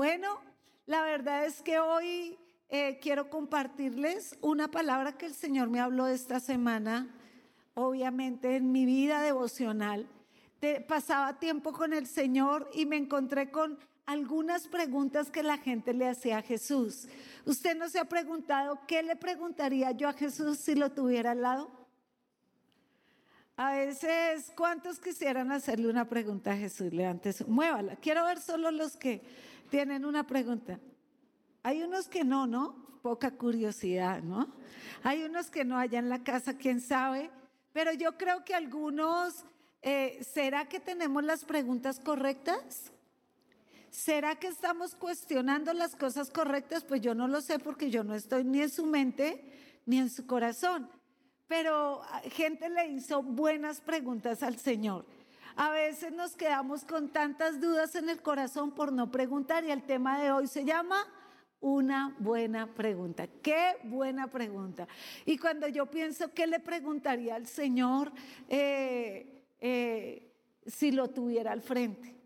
Bueno, la verdad es que hoy eh, quiero compartirles una palabra que el Señor me habló esta semana, obviamente en mi vida devocional. pasaba tiempo con el Señor y me encontré con algunas preguntas que la gente le hacía a Jesús. ¿Usted no se ha preguntado qué le preguntaría yo a Jesús si lo tuviera al lado? A veces, ¿cuántos quisieran hacerle una pregunta a Jesús? Levántese, muévala. Quiero ver solo los que tienen una pregunta. Hay unos que no, ¿no? Poca curiosidad, ¿no? Hay unos que no allá en la casa, quién sabe. Pero yo creo que algunos, eh, ¿será que tenemos las preguntas correctas? ¿Será que estamos cuestionando las cosas correctas? Pues yo no lo sé porque yo no estoy ni en su mente ni en su corazón. Pero ah, gente le hizo buenas preguntas al Señor. A veces nos quedamos con tantas dudas en el corazón por no preguntar y el tema de hoy se llama una buena pregunta. Qué buena pregunta. Y cuando yo pienso, ¿qué le preguntaría al Señor eh, eh, si lo tuviera al frente?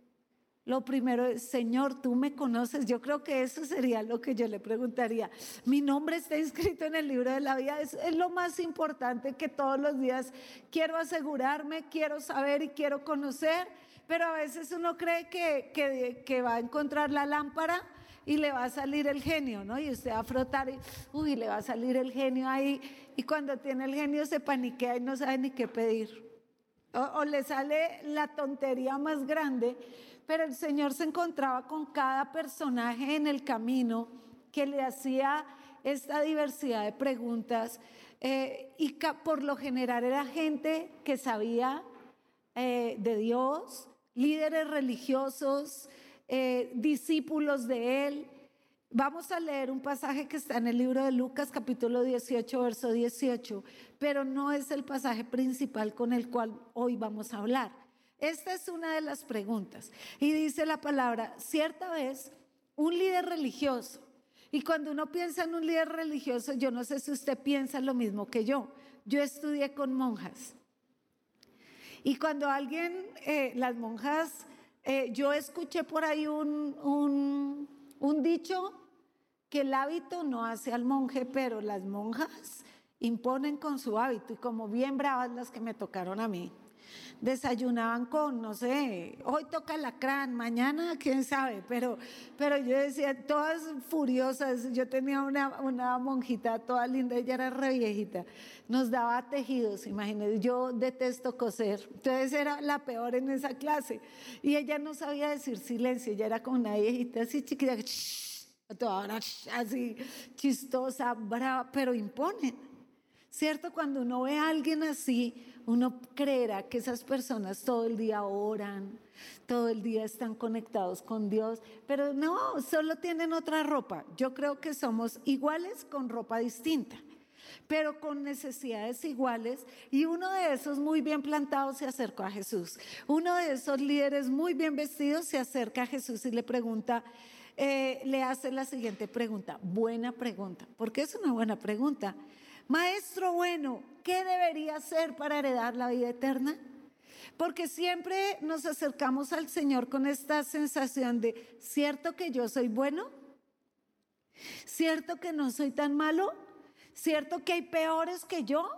Lo primero es, Señor, tú me conoces. Yo creo que eso sería lo que yo le preguntaría. Mi nombre está inscrito en el libro de la vida. Es, lo más importante que todos los días quiero asegurarme, quiero saber y quiero conocer. Pero a veces uno cree que, que, va a encontrar la lámpara y le va a salir el genio, ¿no? Y usted va a frotar y, uy, le va a salir el genio ahí. Y cuando tiene el genio se paniquea y no sabe ni qué pedir. o le sale la tontería más grande pero el Señor se encontraba con cada personaje en el camino que le hacía esta diversidad de preguntas eh, y por lo general era gente que sabía eh, de Dios, líderes religiosos, eh, discípulos de Él. Vamos a leer un pasaje que está en el libro de Lucas capítulo 18, verso 18, pero no es el pasaje principal con el cual hoy vamos a hablar. Esta es una de las preguntas. Y dice la palabra, cierta vez, un líder religioso, y cuando uno piensa en un líder religioso, yo no sé si usted piensa lo mismo que yo. Yo estudié con monjas. Y cuando alguien, eh, las monjas, eh, yo escuché por ahí un, un, un dicho que el hábito no hace al monje, pero las monjas imponen con su hábito y como bien bravas las que me tocaron a mí desayunaban con, no sé, hoy toca la crán, mañana quién sabe, pero, pero yo decía, todas furiosas, yo tenía una, una monjita toda linda, ella era re viejita, nos daba tejidos, imagínense, yo detesto coser, entonces era la peor en esa clase, y ella no sabía decir silencio, ella era como una viejita así chiquita, toda así chistosa, brava, pero imponen. ¿Cierto? Cuando uno ve a alguien así, uno creerá que esas personas todo el día oran, todo el día están conectados con Dios, pero no, solo tienen otra ropa. Yo creo que somos iguales con ropa distinta, pero con necesidades iguales. Y uno de esos muy bien plantados se acercó a Jesús. Uno de esos líderes muy bien vestidos se acerca a Jesús y le pregunta, eh, le hace la siguiente pregunta, buena pregunta, porque es una buena pregunta. Maestro bueno, ¿qué debería hacer para heredar la vida eterna? Porque siempre nos acercamos al Señor con esta sensación de, ¿cierto que yo soy bueno? ¿Cierto que no soy tan malo? ¿Cierto que hay peores que yo?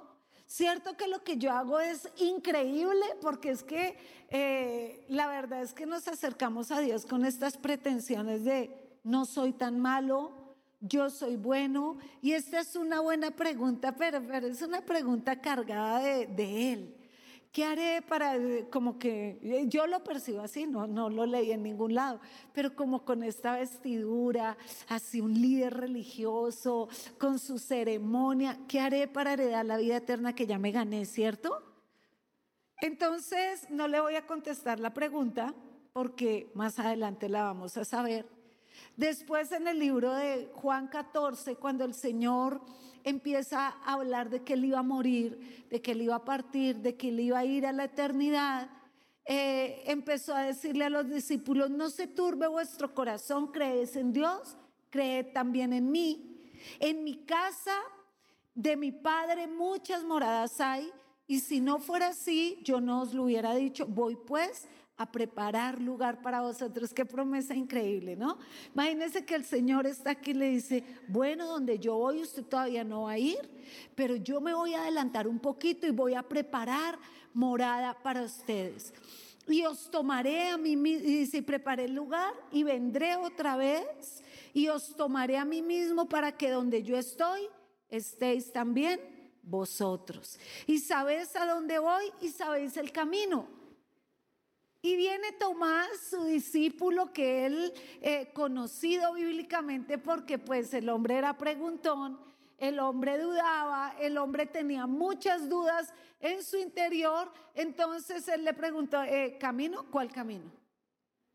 ¿Cierto que lo que yo hago es increíble? Porque es que eh, la verdad es que nos acercamos a Dios con estas pretensiones de, no soy tan malo, yo soy bueno? Y esta es una buena pregunta, pero, es una pregunta cargada de, Él. ¿Qué haré para, como que, yo lo percibo así, no, no lo leí en ningún lado, pero como con esta vestidura, así un líder religioso, con su ceremonia, ¿qué haré para heredar la vida eterna que ya me gané, cierto? Entonces, no le voy a contestar la pregunta porque más adelante la vamos a saber. Después en el libro de Juan 14, cuando el Señor empieza a hablar de que él iba a morir, de que él iba a partir, de que él iba a ir a la eternidad, eh, empezó a decirle a los discípulos, no se turbe vuestro corazón, crees en Dios, creed también en mí. En mi casa de mi Padre muchas moradas hay, y si no fuera así, yo no os lo hubiera dicho, voy pues a preparar lugar para vosotros. Qué promesa increíble, ¿no? Imagínense que el Señor está aquí y le dice, bueno, donde yo voy usted todavía no va a ir, pero yo me voy a adelantar un poquito y voy a preparar morada para ustedes. Y os tomaré a mí, y si preparé el lugar y vendré otra vez y os tomaré a mí mismo para que donde yo estoy estéis también vosotros. Y sabéis a dónde voy y sabéis el camino. Y viene Tomás, su discípulo, que él eh, conocido bíblicamente porque pues el hombre era preguntón, el hombre dudaba, el hombre tenía muchas dudas en su interior, entonces él le preguntó, eh, ¿camino? ¿Cuál camino?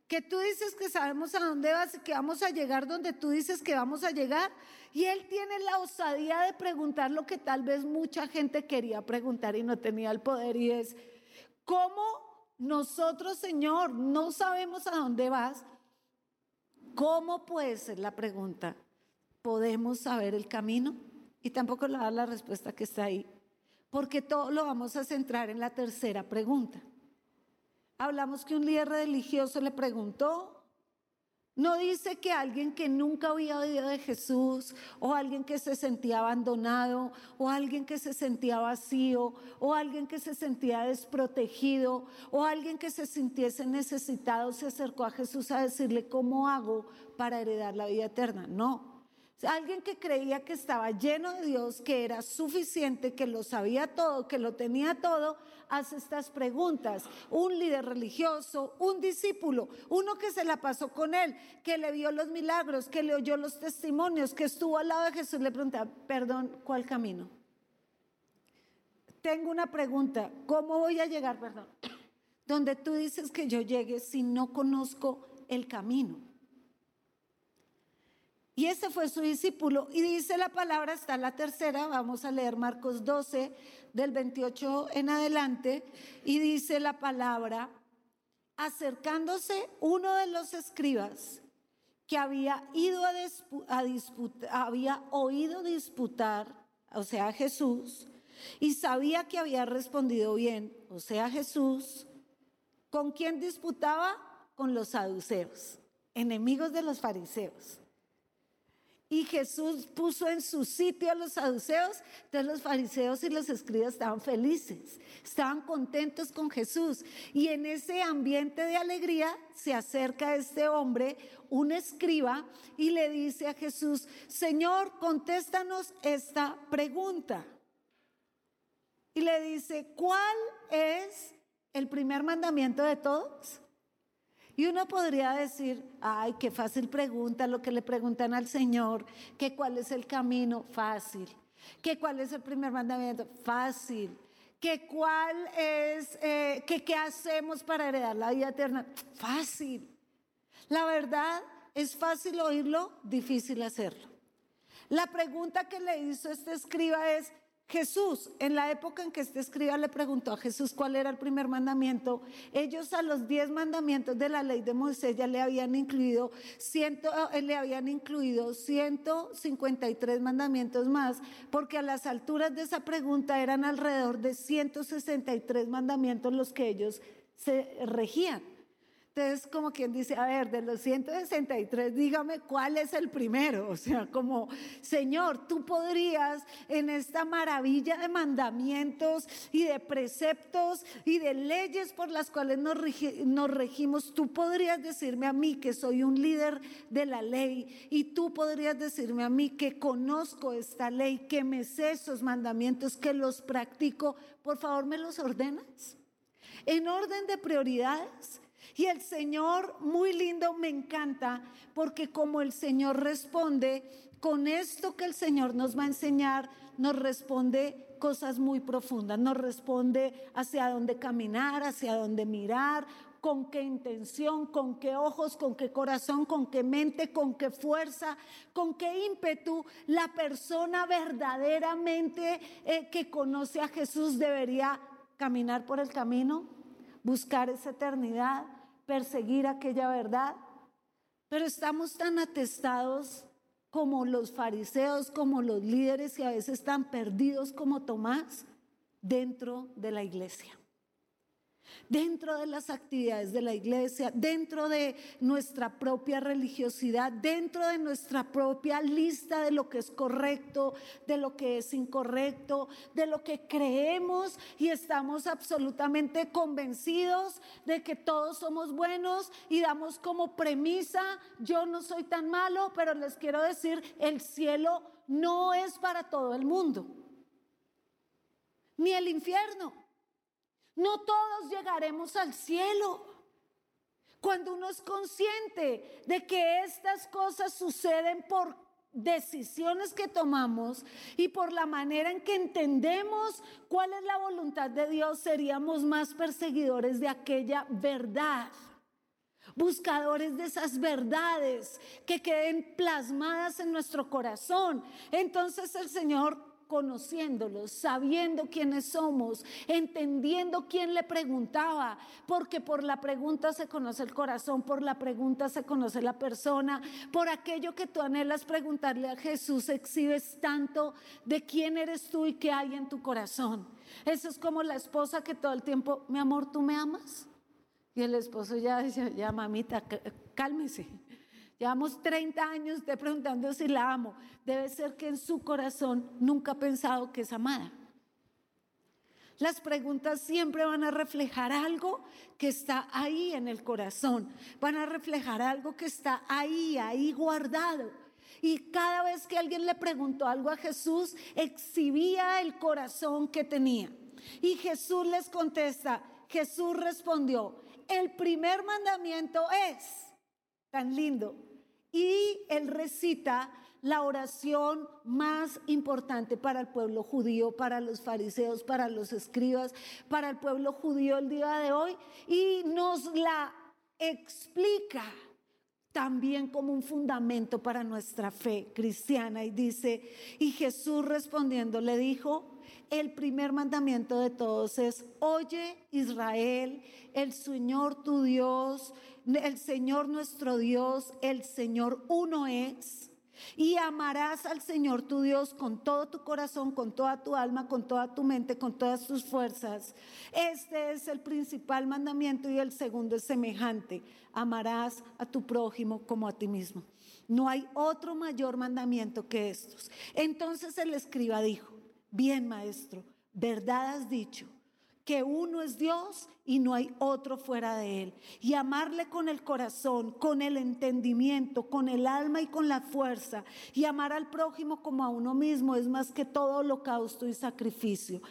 Que tú dices que sabemos a dónde vas que vamos a llegar donde tú dices que vamos a llegar. Y él tiene la osadía de preguntar lo que tal vez mucha gente quería preguntar y no tenía el poder y es, ¿cómo nosotros, Señor, no sabemos a dónde vas. ¿Cómo puede ser la pregunta? ¿Podemos saber el camino? Y tampoco le da la respuesta que está ahí. Porque todo lo vamos a centrar en la tercera pregunta. Hablamos que un líder religioso le preguntó no dice que alguien que nunca había oído de Jesús, o alguien que se sentía abandonado, o alguien que se sentía vacío, o alguien que se sentía desprotegido, o alguien que se sintiese necesitado, se acercó a Jesús a decirle, ¿cómo hago para heredar la vida eterna? No. Alguien que creía que estaba lleno de Dios, que era suficiente, que lo sabía todo, que lo tenía todo, hace estas preguntas. Un líder religioso, un discípulo, uno que se la pasó con él, que le vio los milagros, que le oyó los testimonios, que estuvo al lado de Jesús, le pregunta, perdón, ¿cuál camino? Tengo una pregunta, ¿cómo voy a llegar, perdón? Donde tú dices que yo llegue si no conozco el camino. Y ese fue su discípulo. Y dice la palabra, está la tercera, vamos a leer Marcos 12, del 28 en adelante, y dice la palabra, acercándose uno de los escribas que había ido a, disputar, había oído disputar, o sea, Jesús, y sabía que había respondido bien, o sea, Jesús, ¿con quién disputaba? Con los saduceos, enemigos de los fariseos. Y Jesús puso en su sitio a los saduceos, entonces los fariseos y los escribas estaban felices, estaban contentos con Jesús. Y en ese ambiente de alegría se acerca este hombre, un escriba, y le dice a Jesús, Señor, contéstanos esta pregunta. Y le dice, ¿cuál es el primer mandamiento de todos? Y uno podría decir, ay, qué fácil pregunta lo que le preguntan al Señor, que cuál es el camino, fácil, que cuál es el primer mandamiento, fácil, que cuál es, eh, que qué hacemos para heredar la vida eterna, fácil. La verdad es fácil oírlo, difícil hacerlo. La pregunta que le hizo este escriba es, Jesús, en la época en que este escriba le preguntó a Jesús cuál era el primer mandamiento, ellos a los diez mandamientos de la ley de Moisés ya le habían incluido, ciento, eh, le habían incluido 153 mandamientos más, porque a las alturas de esa pregunta eran alrededor de 163 mandamientos los que ellos se regían. Entonces, como quien dice, a ver, de los 163, dígame cuál es el primero. O sea, como, Señor, tú podrías en esta maravilla de mandamientos y de preceptos y de leyes por las cuales nos, nos regimos, tú podrías decirme a mí que soy un líder de la ley y tú podrías decirme a mí que conozco esta ley, que me sé esos mandamientos, que los practico. Por favor, ¿me los ordenas? En orden de prioridades. Y el Señor, muy lindo, me encanta, porque como el Señor responde, con esto que el Señor nos va a enseñar, nos responde cosas muy profundas, nos responde hacia dónde caminar, hacia dónde mirar, con qué intención, con qué ojos, con qué corazón, con qué mente, con qué fuerza, con qué ímpetu la persona verdaderamente eh, que conoce a Jesús debería caminar por el camino, buscar esa eternidad, perseguir aquella verdad, pero estamos tan atestados como los fariseos, como los líderes y a veces tan perdidos como Tomás dentro de la iglesia. Dentro de las actividades de la iglesia, dentro de nuestra propia religiosidad, dentro de nuestra propia lista de lo que es correcto, de lo que es incorrecto, de lo que creemos y estamos absolutamente convencidos de que todos somos buenos y damos como premisa, yo no soy tan malo, pero les quiero decir, el cielo no es para todo el mundo, ni el infierno. No todos llegaremos al cielo. Cuando uno es consciente de que estas cosas suceden por decisiones que tomamos y por la manera en que entendemos cuál es la voluntad de Dios, seríamos más perseguidores de aquella verdad buscadores de esas verdades que queden plasmadas en nuestro corazón. Entonces el Señor conociéndolos, sabiendo quiénes somos, entendiendo quién le preguntaba, porque por la pregunta se conoce el corazón, por la pregunta se conoce la persona, por aquello que tú anhelas preguntarle a Jesús, exhibes tanto de quién eres tú y qué hay en tu corazón. Eso es como la esposa que todo el tiempo, mi amor, ¿tú me amas? Y el esposo ya dice, ya mamita, cálmese. Llevamos 30 años de preguntando si la amo. Debe ser que en su corazón nunca ha pensado que es amada. Las preguntas siempre van a reflejar algo que está ahí en el corazón. Van a reflejar algo que está ahí, ahí guardado. Y cada vez que alguien le preguntó algo a Jesús, exhibía el corazón que tenía. Y Jesús les contesta, Jesús respondió, el primer mandamiento es, tan lindo, y él recita la oración más importante para el pueblo judío, para los fariseos, para los escribas, para el pueblo judío el día de hoy. Y nos la explica también como un fundamento para nuestra fe cristiana. Y dice, y Jesús respondiendo le dijo, el primer mandamiento de todos es, oye Israel, el Señor tu Dios, el Señor nuestro Dios, el Señor uno es. Y amarás al Señor tu Dios con todo tu corazón, con toda tu alma, con toda tu mente, con todas tus fuerzas. Este es el principal mandamiento y el segundo es semejante. Amarás a tu prójimo como a ti mismo. No hay otro mayor mandamiento que estos. Entonces el escriba dijo, bien maestro, verdad has dicho que uno es Dios y no hay otro fuera de Él. Y amarle con el corazón, con el entendimiento, con el alma y con la fuerza. Y amar al prójimo como a uno mismo es más que todo holocausto y sacrificio.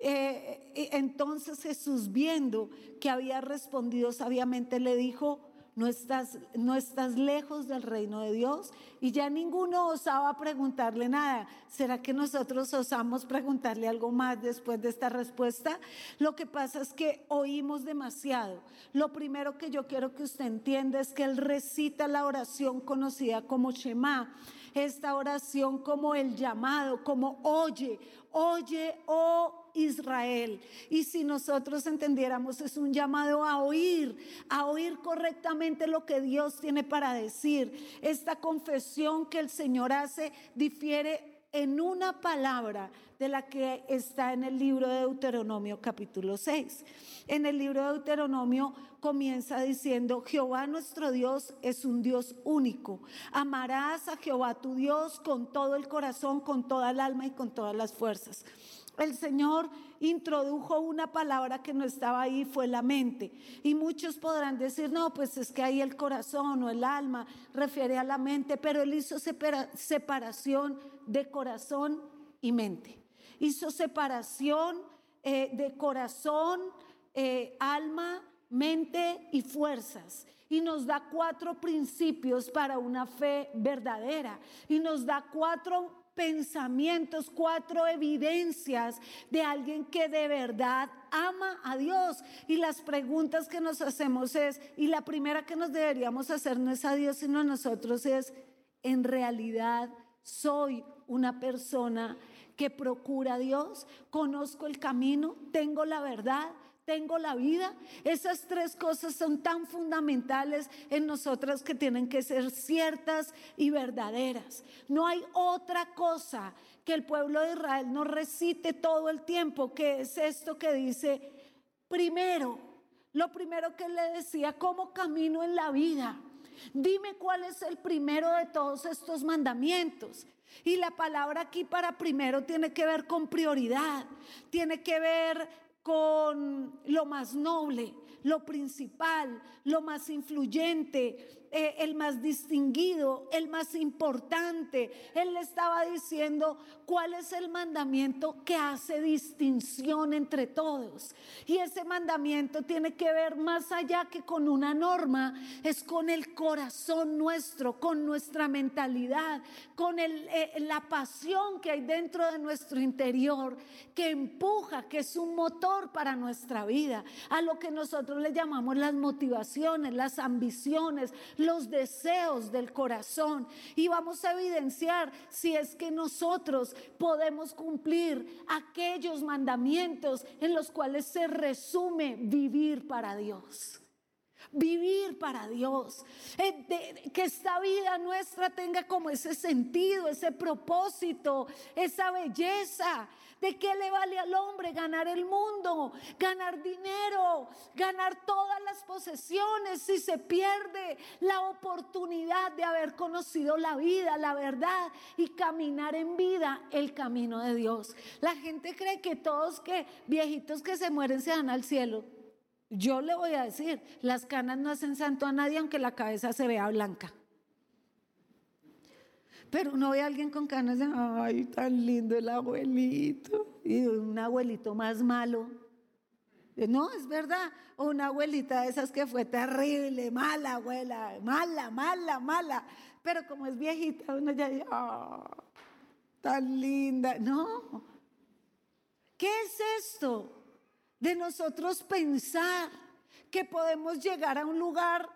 Eh, eh, entonces Jesús, viendo que había respondido sabiamente, le dijo, no estás, no estás lejos del reino de Dios. Y ya ninguno osaba preguntarle nada. ¿Será que nosotros osamos preguntarle algo más después de esta respuesta? Lo que pasa es que oímos demasiado. Lo primero que yo quiero que usted entienda es que él recita la oración conocida como Shema esta oración como el llamado, como oye, oye, oh Israel. Y si nosotros entendiéramos, es un llamado a oír, a oír correctamente lo que Dios tiene para decir. Esta confesión que el Señor hace difiere en una palabra de la que está en el libro de Deuteronomio capítulo 6. En el libro de Deuteronomio comienza diciendo, Jehová nuestro Dios es un Dios único. Amarás a Jehová tu Dios con todo el corazón, con toda el alma y con todas las fuerzas el Señor introdujo una palabra que no estaba ahí, fue la mente. Y muchos podrán decir, no, pues es que ahí el corazón o el alma refiere a la mente, pero Él hizo separación de corazón y mente. Hizo separación eh, de corazón, eh, alma, mente y fuerzas y nos da cuatro principios para una fe verdadera y nos da cuatro pensamientos, cuatro evidencias de alguien que de verdad ama a Dios. Y las preguntas que nos hacemos es, y la primera que nos deberíamos hacer no es a Dios, sino a nosotros es, en realidad soy una persona que procura a Dios, conozco el camino, tengo la verdad, tengo la vida. Esas tres cosas son tan fundamentales en nosotras que tienen que ser ciertas y verdaderas. No hay otra cosa que el pueblo de Israel no recite todo el tiempo, que es esto que dice, primero, lo primero que le decía, ¿cómo camino en la vida? Dime cuál es el primero de todos estos mandamientos. Y la palabra aquí para primero tiene que ver con prioridad, tiene que ver con lo más noble, lo principal, lo más influyente, eh, el más distinguido, el más importante. Él le estaba diciendo cuál es el mandamiento que hace distinción entre todos. Y ese mandamiento tiene que ver más allá que con una norma, es con el corazón nuestro, con nuestra mentalidad, con eh, la pasión que hay dentro de nuestro interior, que empuja, que es un motor para nuestra vida, a lo que nosotros le llamamos las motivaciones, las ambiciones, los deseos del corazón y vamos a evidenciar si es que nosotros podemos cumplir aquellos mandamientos en los cuales se resume vivir para Dios. Vivir para Dios. Eh, que esta vida nuestra tenga como ese sentido, ese propósito, esa belleza, ¿De qué le vale al hombre ganar el mundo, ganar dinero, ganar todas las posesiones si se pierde la oportunidad de haber conocido la vida, la verdad y caminar en vida el camino de Dios? La gente cree que todos que viejitos que se mueren se dan al cielo. Yo le voy a decir, las canas no hacen santo a nadie aunque la cabeza se vea blanca. Pero uno ve a alguien con canas de, ay, tan lindo el abuelito. Y un abuelito más malo. No, es verdad. O una abuelita de esas que fue terrible, mala abuela, mala, mala, mala. Pero como es viejita, uno ya dice, ah, tan linda. No. ¿Qué es esto? De nosotros pensar que podemos llegar a un lugar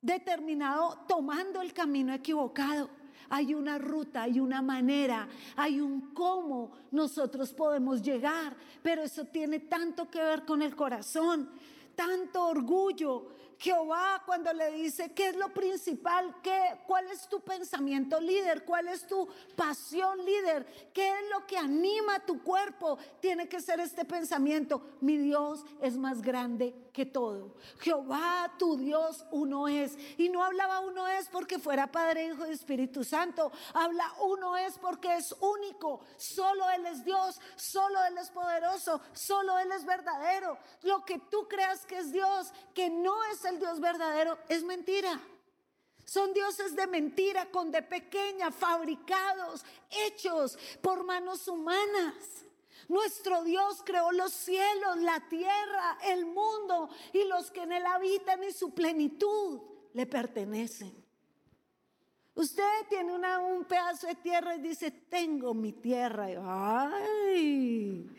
determinado tomando el camino equivocado. Hay una ruta, hay una manera, hay un cómo nosotros podemos llegar, pero eso tiene tanto que ver con el corazón, tanto orgullo, Jehová cuando le dice, ¿qué es lo principal? ¿Qué, ¿Cuál es tu pensamiento líder? ¿Cuál es tu pasión líder? ¿Qué es lo que anima tu cuerpo? Tiene que ser este pensamiento. Mi Dios es más grande que todo. Jehová, tu Dios, uno es. Y no hablaba uno es porque fuera Padre, Hijo y Espíritu Santo. Habla uno es porque es único. Solo Él es Dios, solo Él es poderoso, solo Él es verdadero. Lo que tú creas que es Dios, que no es el Dios verdadero es mentira. Son dioses de mentira, con de pequeña, fabricados, hechos por manos humanas. Nuestro Dios creó los cielos, la tierra, el mundo y los que en él habitan y su plenitud le pertenecen. Usted tiene un pedazo de tierra y dice, tengo mi tierra. Ay,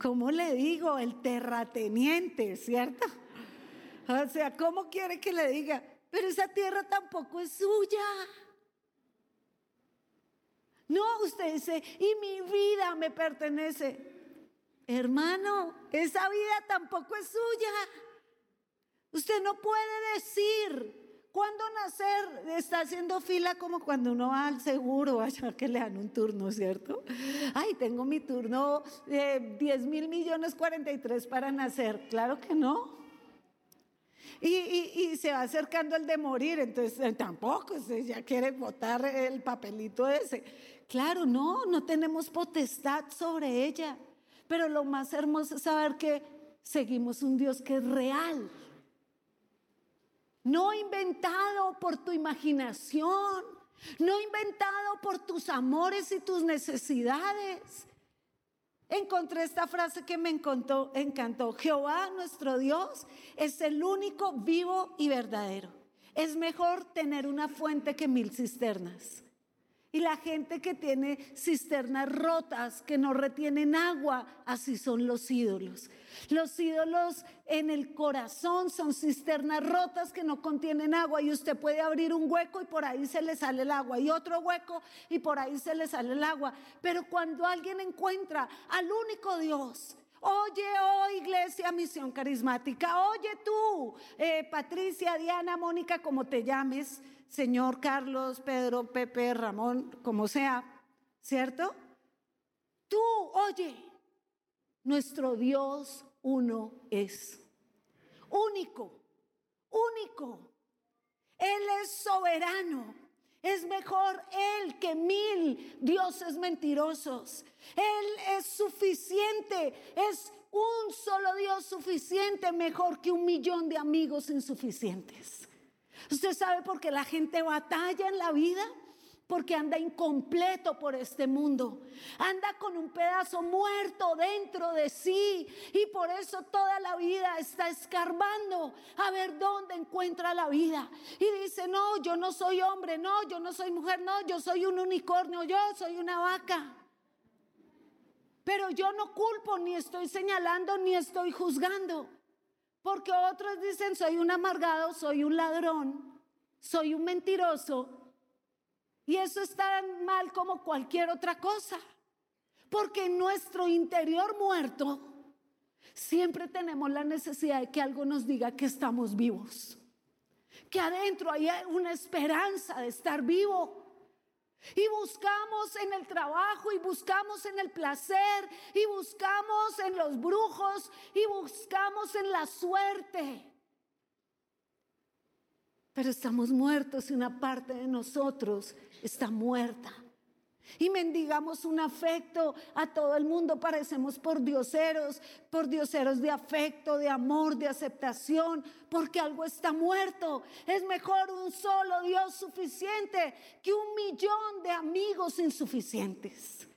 ¿cómo le digo? El terrateniente, ¿cierto? O sea, ¿cómo quiere que le diga? Pero esa tierra tampoco es suya. No, usted dice, y mi vida me pertenece. Hermano, esa vida tampoco es suya. Usted no puede decir cuándo nacer. Está haciendo fila como cuando uno va al seguro, allá que le dan un turno, ¿cierto? Ay, tengo mi turno de 10 mil millones 43 para nacer. Claro que no. Y, se va acercando el de morir, entonces eh, tampoco, ya quiere votar el papelito ese. Claro, no, no tenemos potestad sobre ella, pero lo más hermoso es saber que seguimos un Dios que es real, no inventado por tu imaginación, no inventado por tus amores y tus necesidades, encontré esta frase que me encantó. Jehová nuestro Dios es el único vivo y verdadero. Es mejor tener una fuente que mil cisternas. Y la gente que tiene cisternas rotas, que no retienen agua, así son los ídolos. Los ídolos en el corazón son cisternas rotas que no contienen agua y usted puede abrir un hueco y por ahí se le sale el agua y otro hueco y por ahí se le sale el agua. Pero cuando alguien encuentra al único Dios, Oye, oh iglesia, misión carismática. Oye tú, eh, Patricia, Diana, Mónica, como te llames, señor Carlos, Pedro, Pepe, Ramón, como sea, ¿cierto? Tú, oye, nuestro Dios uno es. único, único. Él es soberano. Es mejor Él que mil dioses mentirosos. Él es suficiente. Es un solo Dios suficiente, mejor que un millón de amigos insuficientes. ¿Usted sabe por qué la gente batalla en la vida? porque anda incompleto por este mundo. Anda con un pedazo muerto dentro de sí y por eso toda la vida está escarbando a ver dónde encuentra la vida. Y dice, no, yo no soy hombre, no, yo no soy mujer, no, yo soy un unicornio, yo soy una vaca. Pero yo no culpo, ni estoy señalando, ni estoy juzgando. Porque otros dicen, soy un amargado, soy un ladrón, soy un mentiroso, y eso es tan mal como cualquier otra cosa. Porque en nuestro interior muerto siempre tenemos la necesidad de que algo nos diga que estamos vivos. Que adentro hay una esperanza de estar vivo. Y buscamos en el trabajo y buscamos en el placer y buscamos en los brujos y buscamos en la suerte pero estamos muertos y una parte de nosotros está muerta. Y mendigamos un afecto a todo el mundo, parecemos por dioseros, por dioseros de afecto, de amor, de aceptación, porque algo está muerto. Es mejor un solo Dios suficiente que un millón de amigos insuficientes.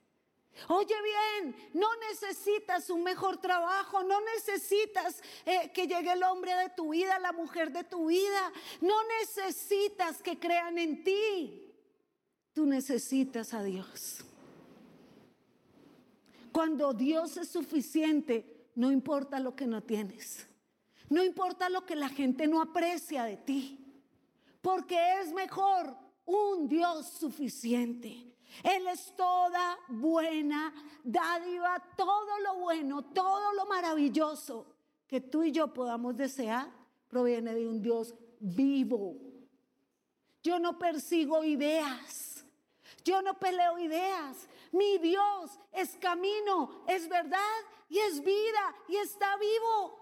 Oye bien, no necesitas un mejor trabajo, no necesitas eh, que llegue el hombre de tu vida, la mujer de tu vida, no necesitas que crean en ti. Tú necesitas a Dios. Cuando Dios es suficiente, no importa lo que no tienes, no importa lo que la gente no aprecia de ti, porque es mejor un Dios suficiente. Él es toda buena dádiva, todo lo bueno, todo lo maravilloso que tú y yo podamos desear proviene de un Dios vivo. Yo no persigo ideas, yo no peleo ideas. Mi Dios es camino, es verdad y es vida y está vivo.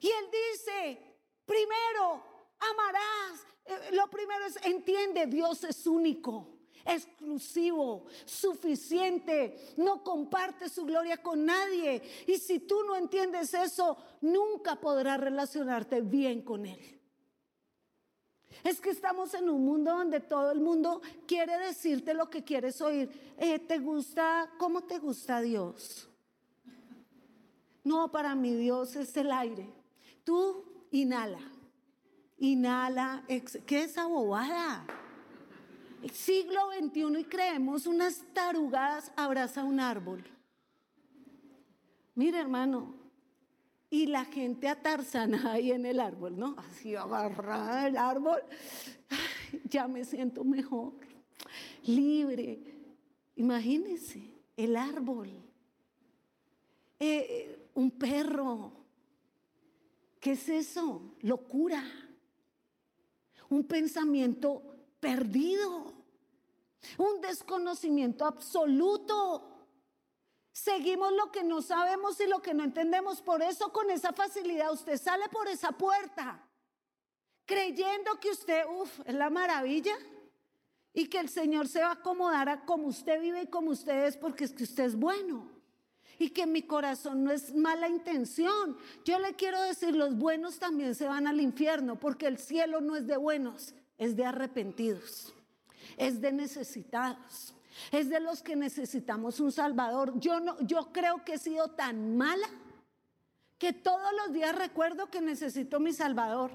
Y Él dice, primero amarás eh, lo primero es, entiende, Dios es único exclusivo, suficiente, no comparte su gloria con nadie. Y si tú no entiendes eso, nunca podrás relacionarte bien con Él. Es que estamos en un mundo donde todo el mundo quiere decirte lo que quieres oír. Eh, ¿Te gusta? ¿Cómo te gusta Dios? No, para mí Dios es el aire. Tú inhala inhala, ¿qué es esa bobada? Siglo XXI y creemos unas tarugadas abraza un árbol. Mira, hermano, y la gente atarzana ahí en el árbol, ¿no? Así agarrada el árbol, ya me siento mejor, libre. Imagínense, el árbol, eh, un perro. ¿Qué es eso? Locura un pensamiento perdido, un desconocimiento absoluto. Seguimos lo que no sabemos y lo que no entendemos. Por eso con esa facilidad usted sale por esa puerta creyendo que usted, es la maravilla y que el Señor se va a acomodar a como usted vive y como usted es porque es que usted es bueno y que mi corazón no es mala intención. Yo le quiero decir, los buenos también se van al infierno, porque el cielo no es de buenos, es de arrepentidos, es de necesitados, es de los que necesitamos un salvador. Yo no yo creo que he sido tan mala que todos los días recuerdo que necesito mi salvador.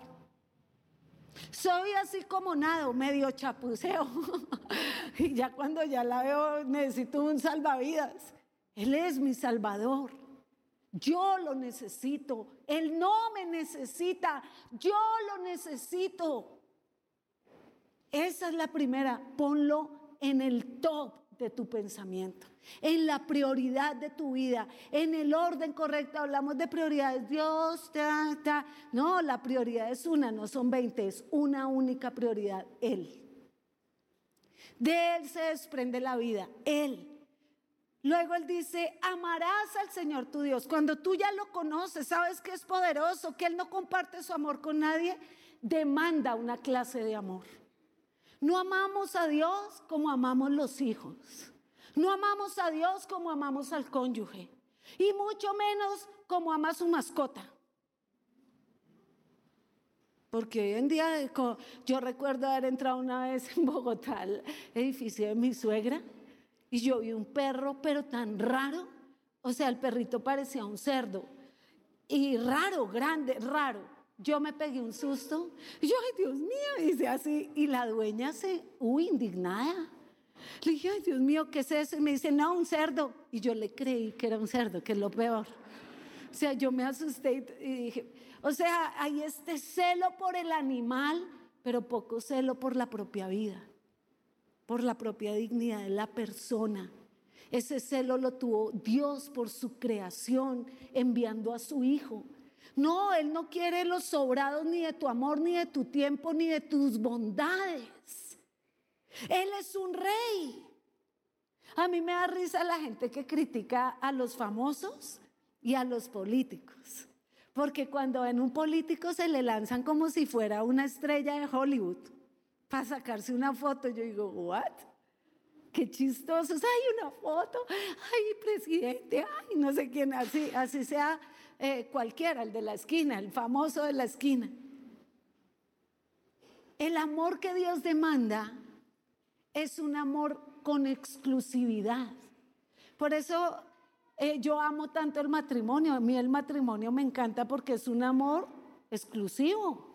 Soy así como nado, medio chapuceo. y ya cuando ya la veo necesito un salvavidas. Él es mi Salvador. Yo lo necesito. Él no me necesita. Yo lo necesito. Esa es la primera. Ponlo en el top de tu pensamiento, en la prioridad de tu vida, en el orden correcto. Hablamos de prioridades. Dios, ta, No, la prioridad es una, no son 20, es una única prioridad. Él. De Él se desprende la vida. Él. Luego él dice, amarás al Señor tu Dios. Cuando tú ya lo conoces, sabes que es poderoso, que Él no comparte su amor con nadie, demanda una clase de amor. No amamos a Dios como amamos los hijos. No amamos a Dios como amamos al cónyuge. Y mucho menos como ama a su mascota. Porque hoy en día, yo recuerdo haber entrado una vez en Bogotá al edificio de mi suegra y yo vi un perro, pero tan raro. O sea, el perrito parecía un cerdo. Y raro, grande, raro. Yo me pegué un susto. Y yo, ay, Dios mío, dice así. Y la dueña se, uy, indignada. Le dije, ay, Dios mío, ¿qué es eso? Y me dice, no, un cerdo. Y yo le creí que era un cerdo, que es lo peor. O sea, yo me asusté y dije, o sea, hay este celo por el animal, pero poco celo por la propia vida por la propia dignidad de la persona. Ese celo lo tuvo Dios por su creación, enviando a su Hijo. No, Él no quiere los sobrados ni de tu amor, ni de tu tiempo, ni de tus bondades. Él es un rey. A mí me da risa la gente que critica a los famosos y a los políticos. Porque cuando en un político se le lanzan como si fuera una estrella de Hollywood para sacarse una foto. Yo digo, ¿what? Qué chistoso. Hay una foto. Ay, presidente. Ay, no sé quién. Así, así sea eh, cualquiera, el de la esquina, el famoso de la esquina. El amor que Dios demanda es un amor con exclusividad. Por eso eh, yo amo tanto el matrimonio. A mí el matrimonio me encanta porque es un amor exclusivo.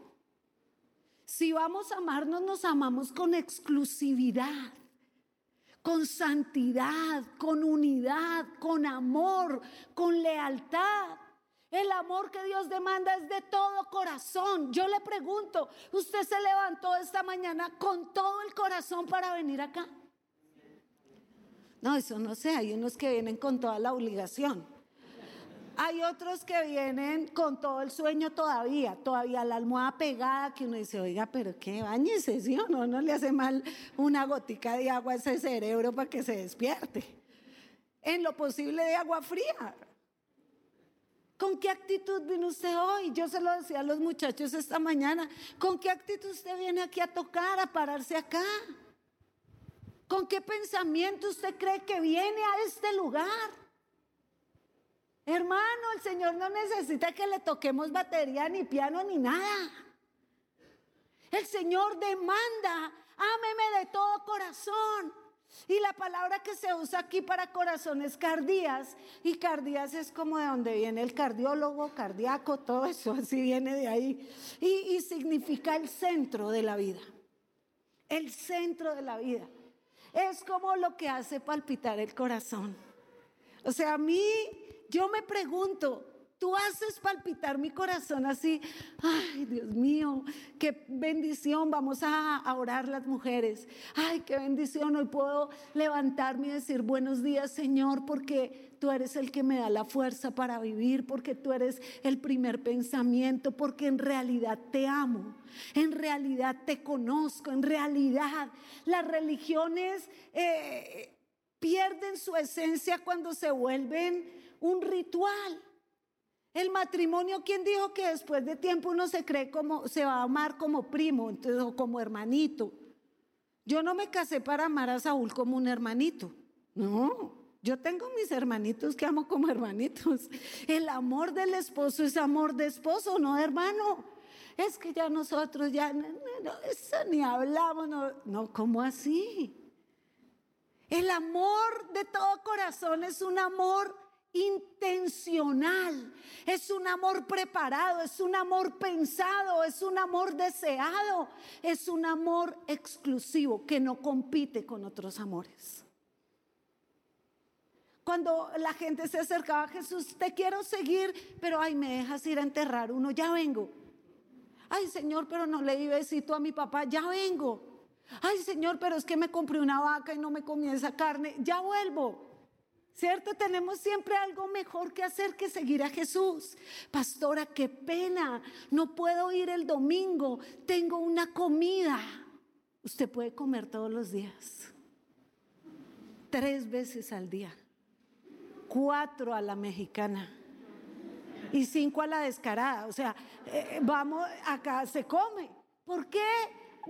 Si vamos a amarnos, nos amamos con exclusividad, con santidad, con unidad, con amor, con lealtad. El amor que Dios demanda es de todo corazón. Yo le pregunto, ¿usted se levantó esta mañana con todo el corazón para venir acá? No, eso no sé, hay unos que vienen con toda la obligación. Hay otros que vienen con todo el sueño todavía, todavía la almohada pegada, que uno dice, oiga, pero qué, bañese, ¿sí o no? No le hace mal una gotica de agua a ese cerebro para que se despierte. En lo posible de agua fría. ¿Con qué actitud vino usted hoy? Yo se lo decía a los muchachos esta mañana. ¿Con qué actitud usted viene aquí a tocar, a pararse acá? ¿Con qué pensamiento usted cree que viene a este lugar? Hermano, el Señor no necesita que le toquemos batería, ni piano, ni nada. El Señor demanda, ámeme de todo corazón. Y la palabra que se usa aquí para corazón es cardías. Y cardías es como de donde viene el cardiólogo, cardíaco, todo eso, así viene de ahí. Y significa el centro de la vida. El centro de la vida. Es como lo que hace palpitar el corazón. O sea, a mí yo me pregunto, tú haces palpitar mi corazón así, ay Dios mío, qué bendición, vamos a, orar las mujeres, ay qué bendición, hoy puedo levantarme y decir buenos días Señor, porque tú eres el que me da la fuerza para vivir, porque tú eres el primer pensamiento, porque en realidad te amo, en realidad te conozco, en realidad las religiones eh, pierden su esencia cuando se vuelven un ritual. El matrimonio, ¿quién dijo que después de tiempo uno se cree como, se va a amar como primo o como hermanito? Yo no me casé para amar a Saúl como un hermanito. No, yo tengo mis hermanitos que amo como hermanitos. El amor del esposo es amor de esposo, no de hermano. Es que ya nosotros ya no, eso ni hablamos, no, no, ¿cómo así? El amor de todo corazón es un amor intencional, es un amor preparado, es un amor pensado, es un amor deseado, es un amor exclusivo que no compite con otros amores. Cuando la gente se acercaba a Jesús, te quiero seguir, pero ay, me dejas ir a enterrar uno, ya vengo. Ay, Señor, pero no le di besito a mi papá, ya vengo. Ay, Señor, pero es que me compré una vaca y no me comí esa carne, ya vuelvo. ¿Cierto? Tenemos siempre algo mejor que hacer que seguir a Jesús. Pastora, qué pena. No puedo ir el domingo. Tengo una comida. Usted puede comer todos los días. Tres veces al día. cuatro a la mexicana y cinco a la descarada. O sea, eh, vamos, acá se come. ¿Por qué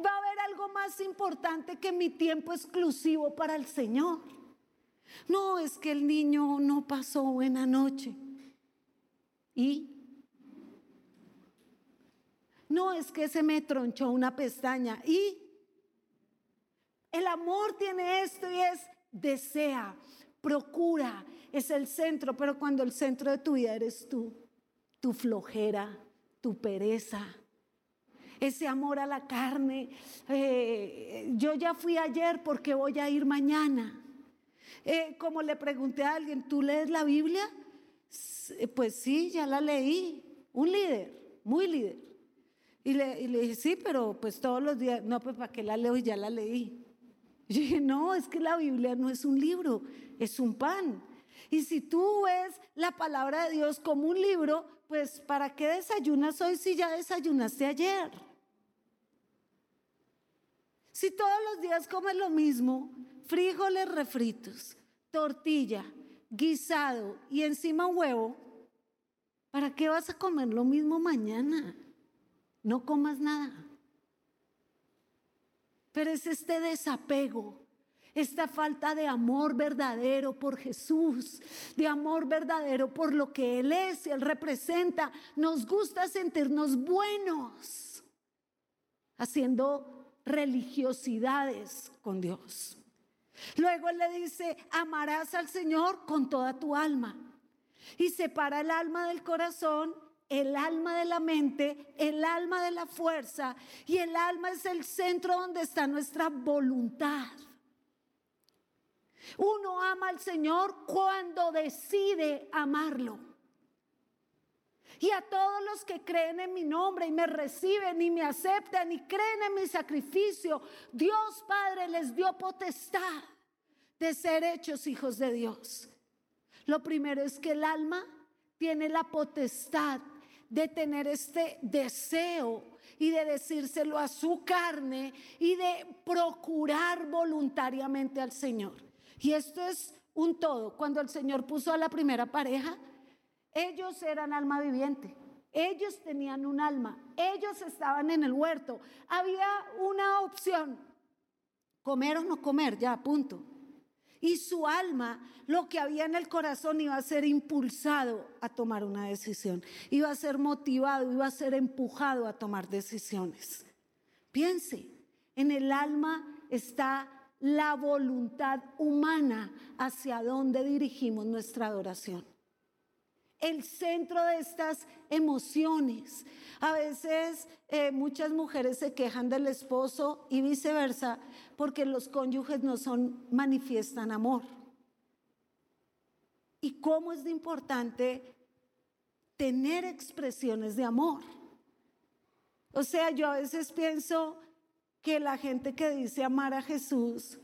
va a haber algo más importante que mi tiempo exclusivo para el Señor? No, es que el niño no pasó buena noche. ¿Y? No, es que se me tronchó una pestaña. ¿Y? El amor tiene esto y es desea, procura, es el centro, pero cuando el centro de tu vida eres tú, tu flojera, tu pereza, ese amor a la carne, eh, yo ya fui ayer porque voy a ir mañana. Eh, como le pregunté a alguien, ¿tú lees la Biblia? Pues sí, ya la leí. Un líder, muy líder. Y le dije, sí, pero pues todos los días, no, pues para qué la leo y ya la leí. Yo dije, no, es que la Biblia no es un libro, es un pan. Y si tú ves la palabra de Dios como un libro, pues ¿para qué desayunas hoy si ya desayunaste ayer? Si todos los días comes lo mismo, frijoles refritos, tortilla, guisado y encima huevo, ¿para qué vas a comer lo mismo mañana? No comas nada. Pero es este desapego, esta falta de amor verdadero por Jesús, de amor verdadero por lo que Él es Él representa. Nos gusta sentirnos buenos haciendo religiosidades con Dios. Luego Él le dice, amarás al Señor con toda tu alma. Y separa el alma del corazón el alma de la mente, el alma de la fuerza y el alma es el centro donde está nuestra voluntad. Uno ama al Señor cuando decide amarlo. Y a todos los que creen en mi nombre y me reciben y me aceptan y creen en mi sacrificio, Dios Padre les dio potestad de ser hechos hijos de Dios. Lo primero es que el alma tiene la potestad de tener este deseo y de decírselo a su carne y de procurar voluntariamente al Señor. Y esto es un todo. Cuando el Señor puso a la primera pareja, ellos eran alma viviente. Ellos tenían un alma. Ellos estaban en el huerto. Había una opción. Comer o no comer, ya, punto y su alma, lo que había en el corazón iba a ser impulsado a tomar una decisión, iba a ser motivado, iba a ser empujado a tomar decisiones. Piense, en el alma está la voluntad humana hacia dónde dirigimos nuestra adoración el centro de estas emociones. A veces eh, muchas mujeres se quejan del esposo y viceversa porque los cónyuges no son, manifiestan amor. Y cómo es importante tener expresiones de amor. O sea, yo a veces pienso que la gente que dice amar a Jesús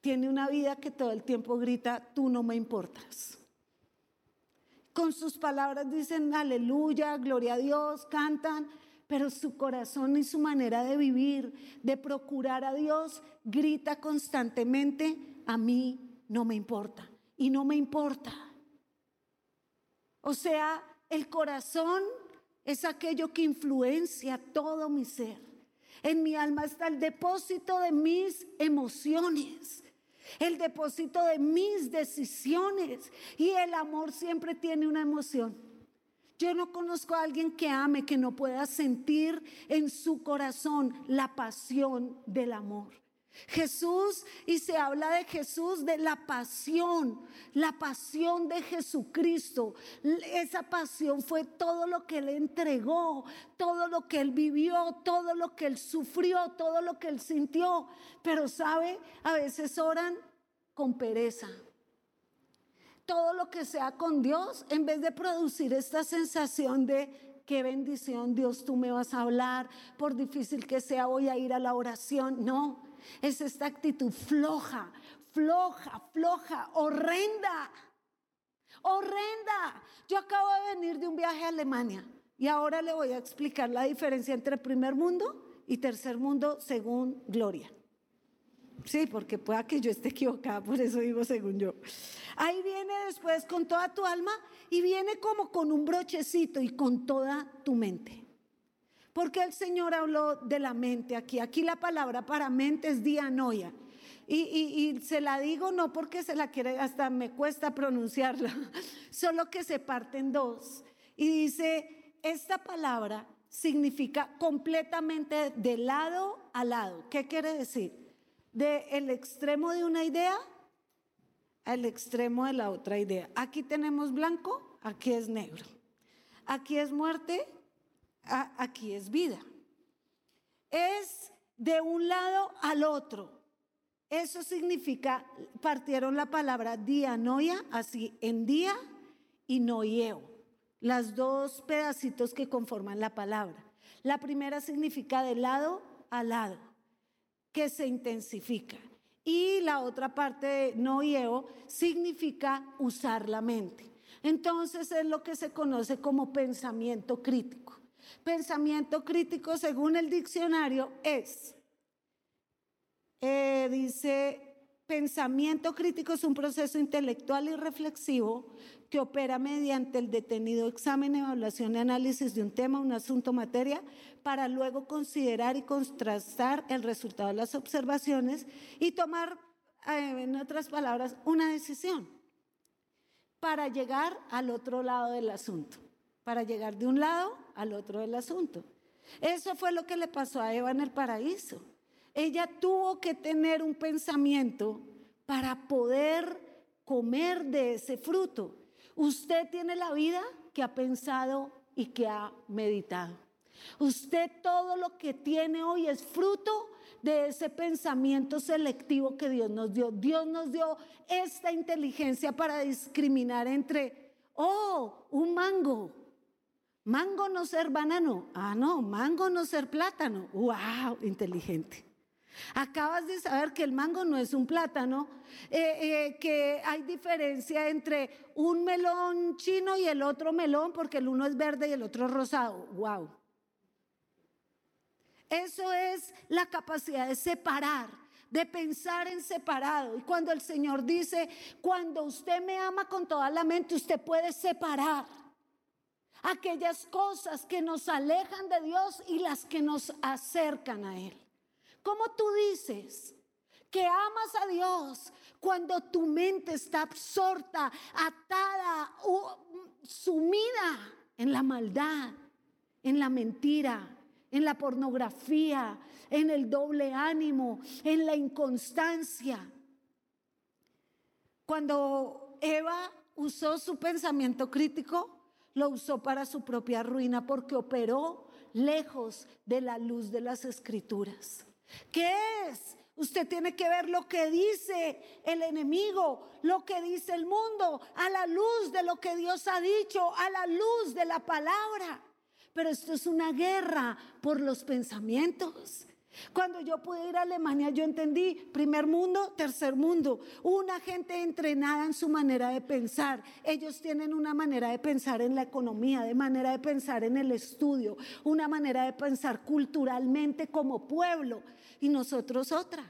tiene una vida que todo el tiempo grita, tú no me importas. Con sus palabras dicen aleluya, gloria a Dios, cantan, pero su corazón y su manera de vivir, de procurar a Dios, grita constantemente, a mí no me importa y no me importa. O sea, el corazón es aquello que influencia todo mi ser. En mi alma está el depósito de mis emociones el depósito de mis decisiones. Y el amor siempre tiene una emoción. Yo no conozco a alguien que ame que no pueda sentir en su corazón la pasión del amor. Jesús, y se habla de Jesús, de la pasión, la pasión de Jesucristo. Esa pasión fue todo lo que él entregó, todo lo que él vivió, todo lo que él sufrió, todo lo que él sintió. Pero sabe, a veces oran con pereza. Todo lo que sea con Dios, en vez de producir esta sensación de qué bendición Dios tú me vas a hablar, por difícil que sea voy a ir a la oración. No, es esta actitud floja, floja, floja, horrenda, horrenda. Yo acabo de venir de un viaje a Alemania y ahora le voy a explicar la diferencia entre primer mundo y tercer mundo según Gloria. Sí, porque pueda que yo esté equivocada, por eso digo según yo. Ahí viene después con toda tu alma y viene como con un brochecito y con toda tu mente. Porque el Señor habló de la mente aquí. Aquí la palabra para mente es dianoia. Y, y, se la digo no porque se la quiere, hasta me cuesta pronunciarla, solo que se parte en dos. Y dice, esta palabra significa completamente de lado a lado. ¿Qué quiere decir? De el extremo de una idea al extremo de la otra idea. Aquí tenemos blanco, aquí es negro. Aquí es muerte, aquí es vida. Es de un lado al otro. Eso significa, partieron la palabra dianoia, así en día y noieo, las dos pedacitos que conforman la palabra. La primera significa de lado a lado, que se intensifica. Y la otra parte de noieo significa usar la mente. Entonces es lo que se conoce como pensamiento crítico. Pensamiento crítico, según el diccionario, es, eh, dice, pensamiento crítico es un proceso intelectual y reflexivo que opera mediante el detenido examen, evaluación y análisis de un tema, un asunto, materia, para luego considerar y contrastar el resultado de las observaciones y tomar, eh, en otras palabras, una decisión para llegar al otro lado del asunto para llegar de un lado al otro del asunto. Eso fue lo que le pasó a Eva en el paraíso. Ella tuvo que tener un pensamiento para poder comer de ese fruto. Usted tiene la vida que ha pensado y que ha meditado. Usted todo lo que tiene hoy es fruto de ese pensamiento selectivo que Dios nos dio. Dios nos dio esta inteligencia para discriminar entre, oh, un mango, Mango no ser banano. Ah, no, mango no ser plátano. ¡Wow! Inteligente. Acabas de saber que el mango no es un plátano, eh, eh, que hay diferencia entre un melón chino y el otro melón, porque el uno es verde y el otro rosado. ¡Wow! Eso es la capacidad de separar, de pensar en separado. Y cuando el Señor dice, cuando usted me ama con toda la mente, usted puede separar aquellas cosas que nos alejan de Dios y las que nos acercan a Él. ¿Cómo tú dices que amas a Dios cuando tu mente está absorta, atada, sumida en la maldad, en la mentira, en la pornografía, en el doble ánimo, en la inconstancia? Cuando Eva usó su pensamiento crítico, lo usó para su propia ruina porque operó lejos de la luz de las escrituras. ¿Qué es? Usted tiene que ver lo que dice el enemigo, lo que dice el mundo, a la luz de lo que Dios ha dicho, a la luz de la palabra. Pero esto es una guerra por los pensamientos. Cuando yo pude ir a Alemania, yo entendí primer mundo, tercer mundo, una gente entrenada en su manera de pensar. Ellos tienen una manera de pensar en la economía, de manera de pensar en el estudio, una manera de pensar culturalmente como pueblo y nosotros otra,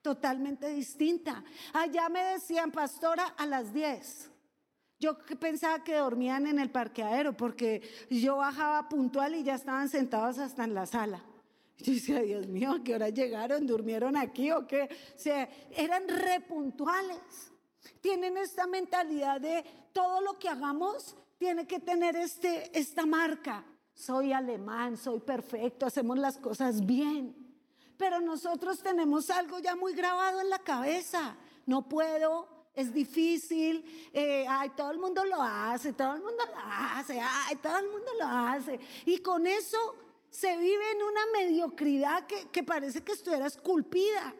totalmente distinta. Allá me decían, pastora, a las 10. Yo pensaba que dormían en el parqueadero porque yo bajaba puntual y ya estaban sentados hasta en la sala. Yo decía, Dios mío, ¿a qué hora llegaron? ¿Durmieron aquí o qué? O sea, eran repuntuales. Tienen esta mentalidad de todo lo que hagamos tiene que tener este, esta marca. Soy alemán, soy perfecto, hacemos las cosas bien. Pero nosotros tenemos algo ya muy grabado en la cabeza. No puedo, es difícil, eh, ay, todo el mundo lo hace, todo el mundo lo hace, ay, todo el mundo lo hace. Y con eso se vive en una mediocridad que, parece que estuviera esculpida.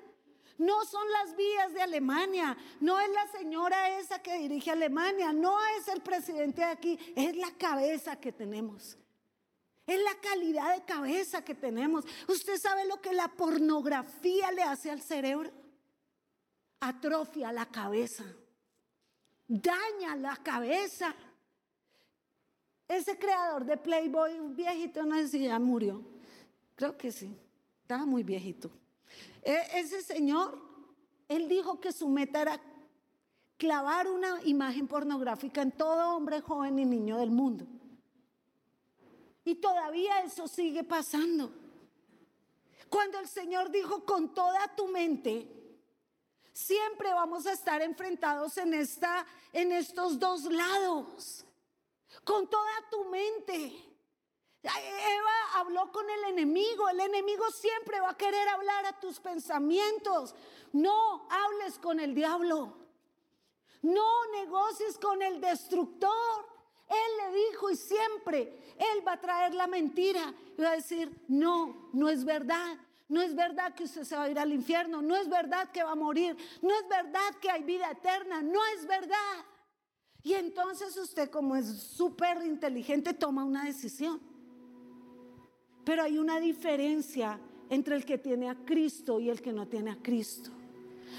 No son las vías de Alemania, no es la señora esa que dirige Alemania, no es el presidente de aquí, es la cabeza que tenemos. Es la calidad de cabeza que tenemos. ¿Usted sabe lo que la pornografía le hace al cerebro? Atrofia la cabeza, daña la cabeza. Ese creador de Playboy, un viejito, no sé si ya murió. Creo que sí. Estaba muy viejito. E, ese señor, él dijo que su meta era clavar una imagen pornográfica en todo hombre joven y niño del mundo. Y todavía eso sigue pasando. Cuando el Señor dijo con toda tu mente, siempre vamos a estar enfrentados en esta en estos dos lados. Con toda tu mente. Eva habló con el enemigo. El enemigo siempre va a querer hablar a tus pensamientos. No hables con el diablo. No negocies con el destructor. Él le dijo y siempre Él va a traer la mentira. Y va a decir, no, no es verdad. No es verdad que usted se va a ir al infierno. No es verdad que va a morir. No es verdad que hay vida eterna. No es verdad. Y entonces usted como es súper inteligente toma una decisión. Pero hay una diferencia entre el que tiene a Cristo y el que no tiene a Cristo.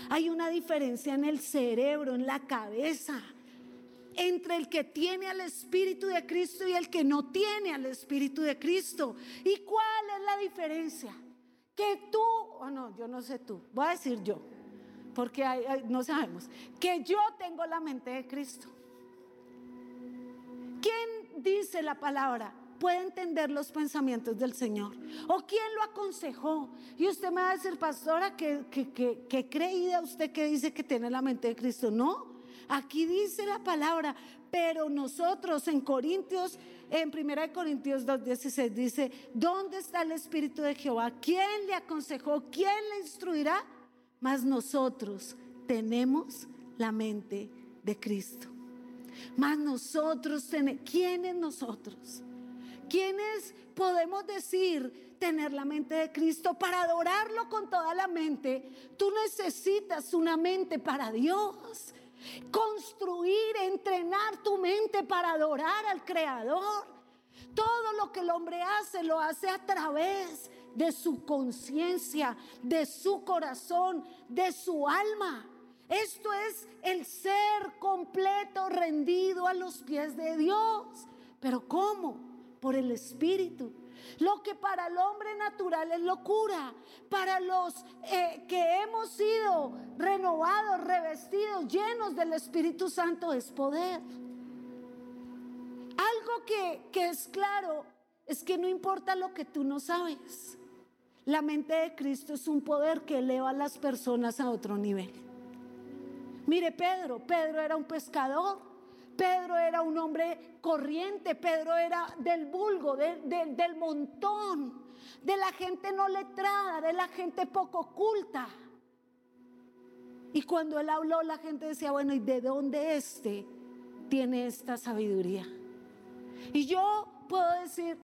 Hay una diferencia en el cerebro, en la cabeza, entre el que tiene al Espíritu de Cristo y el que no tiene al Espíritu de Cristo. ¿Y cuál es la diferencia? Que tú, o no, yo no sé tú, voy a decir yo, porque no sabemos, que yo tengo la mente de Cristo. ¿Quién dice la palabra? puede entender los pensamientos del Señor? ¿O quién lo aconsejó? Y usted me va a decir, pastora, que, que, que, creída usted que dice que tiene la mente de Cristo. No, aquí dice la palabra, pero nosotros en Corintios, en 1 Corintios 2.16 dice, ¿dónde está el Espíritu de Jehová? ¿Quién le aconsejó? ¿Quién le instruirá? Mas nosotros tenemos la mente de Cristo. Mas nosotros tenemos, ¿quiénes nosotros? ¿Quiénes podemos decir tener la mente de Cristo para adorarlo con toda la mente? Tú necesitas una mente para Dios. Construir, entrenar tu mente para adorar al Creador. Todo lo que el hombre hace lo hace a través de su conciencia, de su corazón, de su alma. Esto es el ser completo rendido a los pies de Dios. Pero ¿cómo? por el Espíritu. Lo que para el hombre natural es locura, para los eh, que hemos sido renovados, revestidos, llenos del Espíritu Santo es poder. Algo que, que es claro es que no importa lo que tú no sabes. La mente de Cristo es un poder que eleva a las personas a otro nivel. Mire Pedro, Pedro era un pescador Pedro era un hombre corriente, Pedro era del vulgo, del montón, de la gente no letrada, de la gente poco culta. Y cuando él habló, la gente decía, bueno, ¿y de dónde este tiene esta sabiduría? Y yo puedo decir,